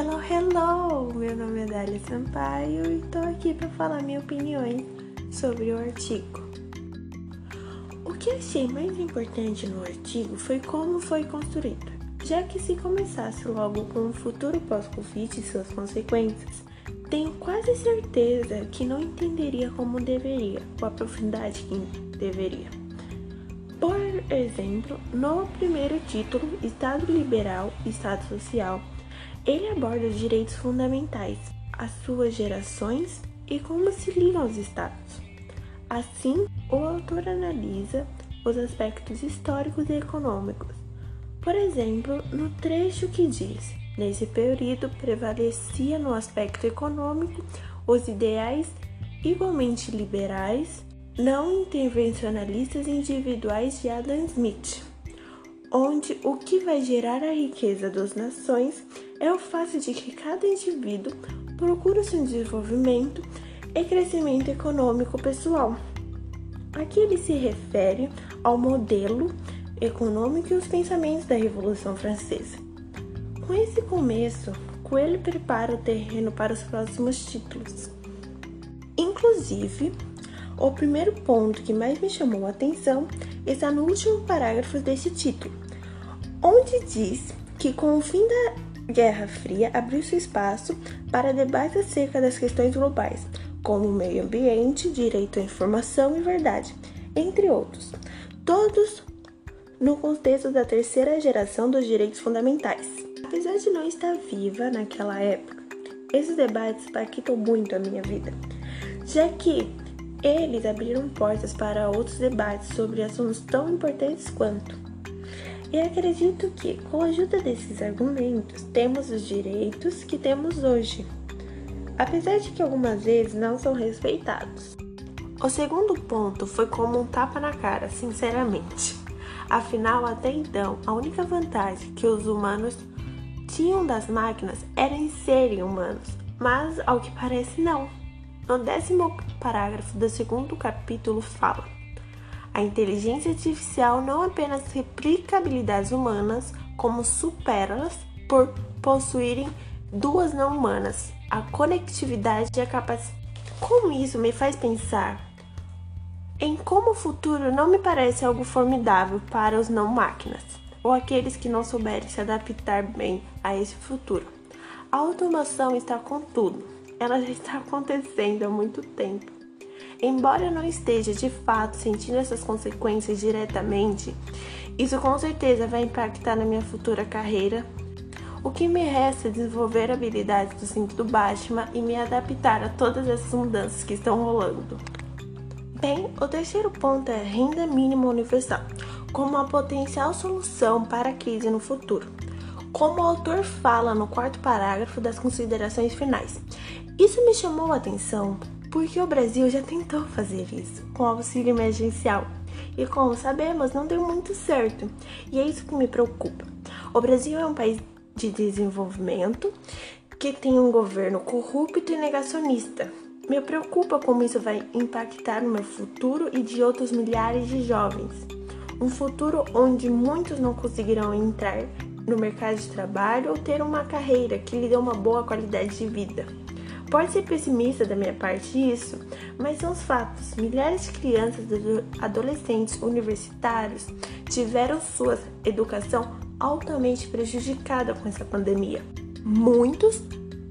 Hello, hello! Meu nome é Dália Sampaio e estou aqui para falar minha opinião sobre o artigo. O que achei mais importante no artigo foi como foi construído, já que se começasse logo com o futuro pós-Covid e suas consequências, tenho quase certeza que não entenderia como deveria, com a profundidade que deveria. Por exemplo, no primeiro título, Estado Liberal Estado Social, ele aborda os direitos fundamentais, as suas gerações e como se ligam aos Estados. Assim, o autor analisa os aspectos históricos e econômicos. Por exemplo, no trecho que diz: Nesse período prevalecia no aspecto econômico os ideais igualmente liberais, não intervencionalistas individuais de Adam Smith onde o que vai gerar a riqueza das nações é o fato de que cada indivíduo procura seu desenvolvimento e crescimento econômico pessoal. Aqui ele se refere ao modelo econômico e os pensamentos da Revolução Francesa. Com esse começo, Coelho prepara o terreno para os próximos títulos. Inclusive, o primeiro ponto que mais me chamou a atenção está no último parágrafo desse título, onde diz que com o fim da Guerra Fria abriu-se espaço para debate acerca das questões globais, como meio ambiente, direito à informação e verdade, entre outros, todos no contexto da terceira geração dos direitos fundamentais. Apesar de não estar viva naquela época, esses debates impactam muito a minha vida, já que eles abriram portas para outros debates sobre assuntos tão importantes quanto. E acredito que, com a ajuda desses argumentos, temos os direitos que temos hoje, apesar de que algumas vezes não são respeitados. O segundo ponto foi como um tapa na cara, sinceramente. Afinal, até então, a única vantagem que os humanos tinham das máquinas era em serem humanos, mas ao que parece não. No décimo parágrafo do segundo capítulo fala: A inteligência artificial não apenas replica habilidades humanas, como supera-las por possuírem duas não humanas, a conectividade e a capacidade. Como isso me faz pensar em como o futuro não me parece algo formidável para os não máquinas, ou aqueles que não souberem se adaptar bem a esse futuro. A automação está com tudo ela já está acontecendo há muito tempo. Embora eu não esteja de fato sentindo essas consequências diretamente, isso com certeza vai impactar na minha futura carreira. O que me resta é desenvolver habilidades do cinto do Batman e me adaptar a todas essas mudanças que estão rolando. Bem, o terceiro ponto é renda mínima universal, como uma potencial solução para a crise no futuro. Como o autor fala no quarto parágrafo das considerações finais, isso me chamou a atenção porque o Brasil já tentou fazer isso com auxílio emergencial e, como sabemos, não deu muito certo. E é isso que me preocupa. O Brasil é um país de desenvolvimento que tem um governo corrupto e negacionista. Me preocupa como isso vai impactar no meu futuro e de outros milhares de jovens. Um futuro onde muitos não conseguirão entrar no mercado de trabalho ou ter uma carreira que lhe dê uma boa qualidade de vida. Pode ser pessimista da minha parte isso, mas são os fatos. Milhares de crianças adolescentes universitários tiveram sua educação altamente prejudicada com essa pandemia. Muitos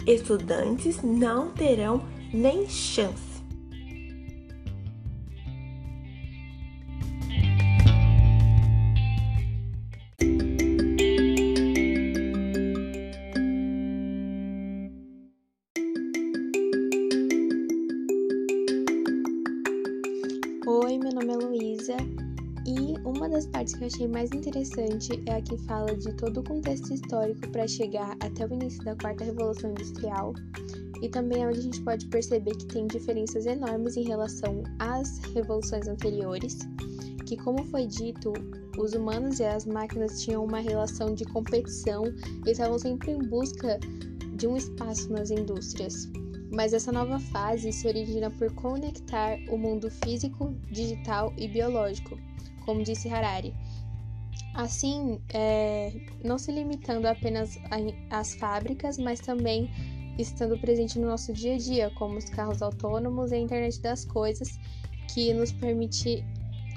estudantes não terão nem chance das partes que eu achei mais interessante é a que fala de todo o contexto histórico para chegar até o início da quarta revolução industrial e também é onde a gente pode perceber que tem diferenças enormes em relação às revoluções anteriores, que como foi dito, os humanos e as máquinas tinham uma relação de competição e estavam sempre em busca de um espaço nas indústrias. Mas essa nova fase se origina por conectar o mundo físico, digital e biológico, como disse Harari. Assim, é, não se limitando apenas às fábricas, mas também estando presente no nosso dia a dia, como os carros autônomos e a internet das coisas, que nos permite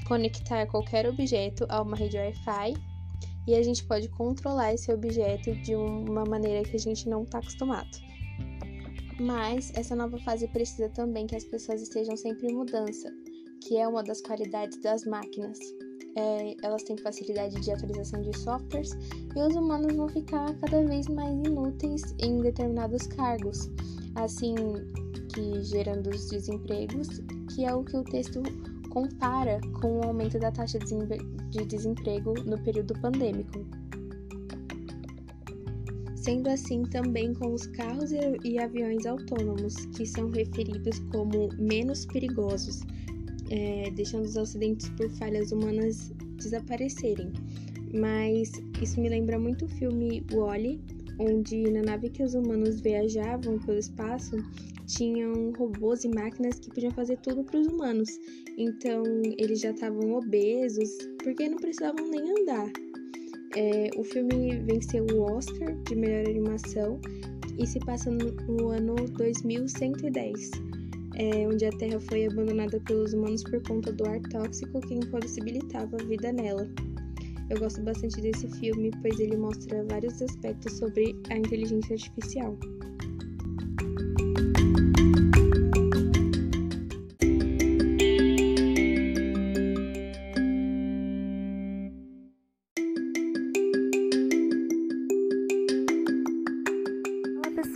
conectar qualquer objeto a uma rede Wi-Fi e a gente pode controlar esse objeto de uma maneira que a gente não está acostumado. Mas essa nova fase precisa também que as pessoas estejam sempre em mudança, que é uma das qualidades das máquinas. É, elas têm facilidade de atualização de softwares e os humanos vão ficar cada vez mais inúteis em determinados cargos, assim que gerando os desempregos, que é o que o texto compara com o aumento da taxa de desemprego no período pandêmico. Sendo assim também com os carros e aviões autônomos, que são referidos como menos perigosos, é, deixando os acidentes por falhas humanas desaparecerem. Mas isso me lembra muito o filme Wall-E, onde na nave que os humanos viajavam pelo espaço tinham robôs e máquinas que podiam fazer tudo para os humanos. Então eles já estavam obesos porque não precisavam nem andar. É, o filme venceu o Oscar de melhor animação e se passa no, no ano 2110, é, onde a Terra foi abandonada pelos humanos por conta do ar tóxico que impossibilitava a vida nela. Eu gosto bastante desse filme, pois ele mostra vários aspectos sobre a inteligência artificial.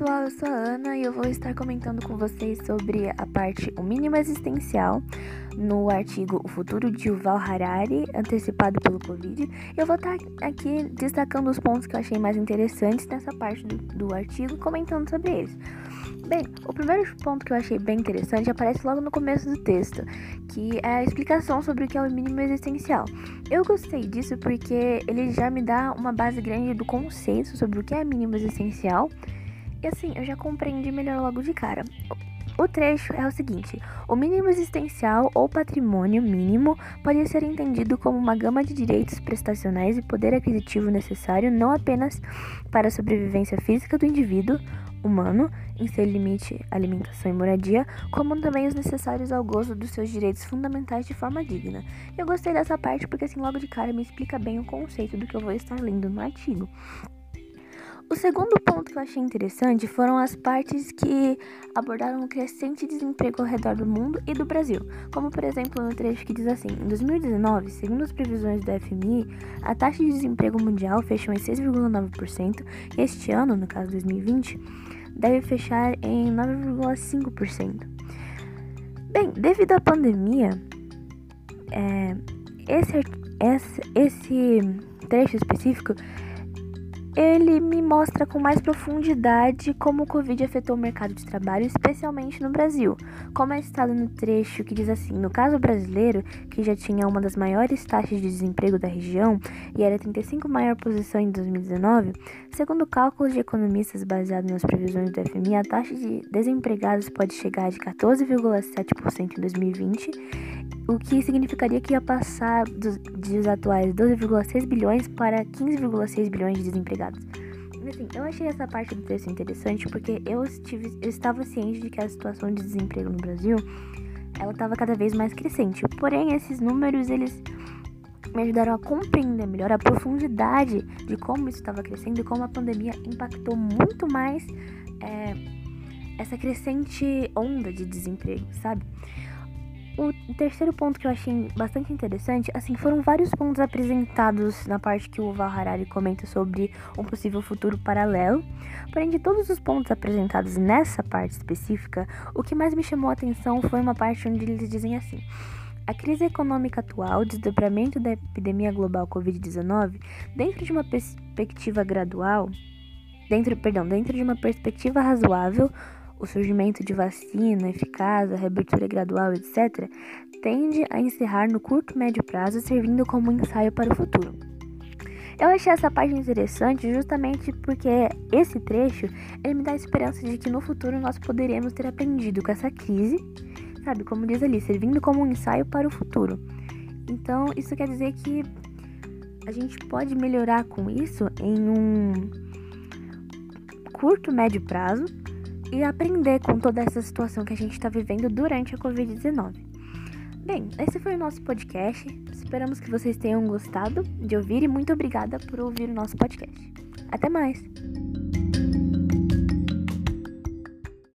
Pessoal, eu sou a Ana e eu vou estar comentando com vocês sobre a parte O Mínimo Existencial no artigo O Futuro de Yuval Harari, antecipado pelo Covid. Eu vou estar aqui destacando os pontos que eu achei mais interessantes nessa parte do, do artigo, comentando sobre eles. Bem, o primeiro ponto que eu achei bem interessante aparece logo no começo do texto, que é a explicação sobre o que é o mínimo existencial. Eu gostei disso porque ele já me dá uma base grande do conceito sobre o que é mínimo existencial e assim, eu já compreendi melhor logo de cara. O trecho é o seguinte: o mínimo existencial ou patrimônio mínimo pode ser entendido como uma gama de direitos prestacionais e poder aquisitivo necessário não apenas para a sobrevivência física do indivíduo humano, em seu limite alimentação e moradia, como também os necessários ao gozo dos seus direitos fundamentais de forma digna. Eu gostei dessa parte porque assim logo de cara me explica bem o conceito do que eu vou estar lendo no artigo. O segundo ponto que eu achei interessante foram as partes que abordaram o crescente desemprego ao redor do mundo e do Brasil, como por exemplo no trecho que diz assim: em 2019, segundo as previsões do FMI, a taxa de desemprego mundial fechou em 6,9% e este ano, no caso 2020, deve fechar em 9,5%. Bem, devido à pandemia, é, esse, esse, esse trecho específico ele me mostra com mais profundidade como o Covid afetou o mercado de trabalho, especialmente no Brasil. Como é citado no trecho que diz assim: no caso brasileiro, que já tinha uma das maiores taxas de desemprego da região e era a 35 maior posição em 2019, segundo cálculos de economistas baseados nas previsões do FMI, a taxa de desempregados pode chegar de 14,7% em 2020 o que significaria que ia passar dos, dos atuais 12,6 bilhões para 15,6 bilhões de desempregados. Assim, eu achei essa parte do texto interessante porque eu, estive, eu estava ciente de que a situação de desemprego no Brasil ela estava cada vez mais crescente. Porém, esses números eles me ajudaram a compreender melhor a profundidade de como isso estava crescendo e como a pandemia impactou muito mais é, essa crescente onda de desemprego, sabe? O terceiro ponto que eu achei bastante interessante, assim, foram vários pontos apresentados na parte que o Val Harari comenta sobre um possível futuro paralelo. Porém, de todos os pontos apresentados nessa parte específica, o que mais me chamou a atenção foi uma parte onde eles dizem assim: a crise econômica atual, desdobramento da epidemia global Covid-19, dentro de uma perspectiva gradual, dentro, perdão, dentro de uma perspectiva razoável, o surgimento de vacina eficaz, a reabertura gradual, etc., tende a encerrar no curto e médio prazo, servindo como ensaio para o futuro. Eu achei essa parte interessante justamente porque esse trecho ele me dá a esperança de que no futuro nós poderemos ter aprendido com essa crise, sabe, como diz ali, servindo como um ensaio para o futuro. Então, isso quer dizer que a gente pode melhorar com isso em um curto, médio prazo e aprender com toda essa situação que a gente está vivendo durante a Covid-19. Bem, esse foi o nosso podcast. Esperamos que vocês tenham gostado de ouvir e muito obrigada por ouvir o nosso podcast. Até mais!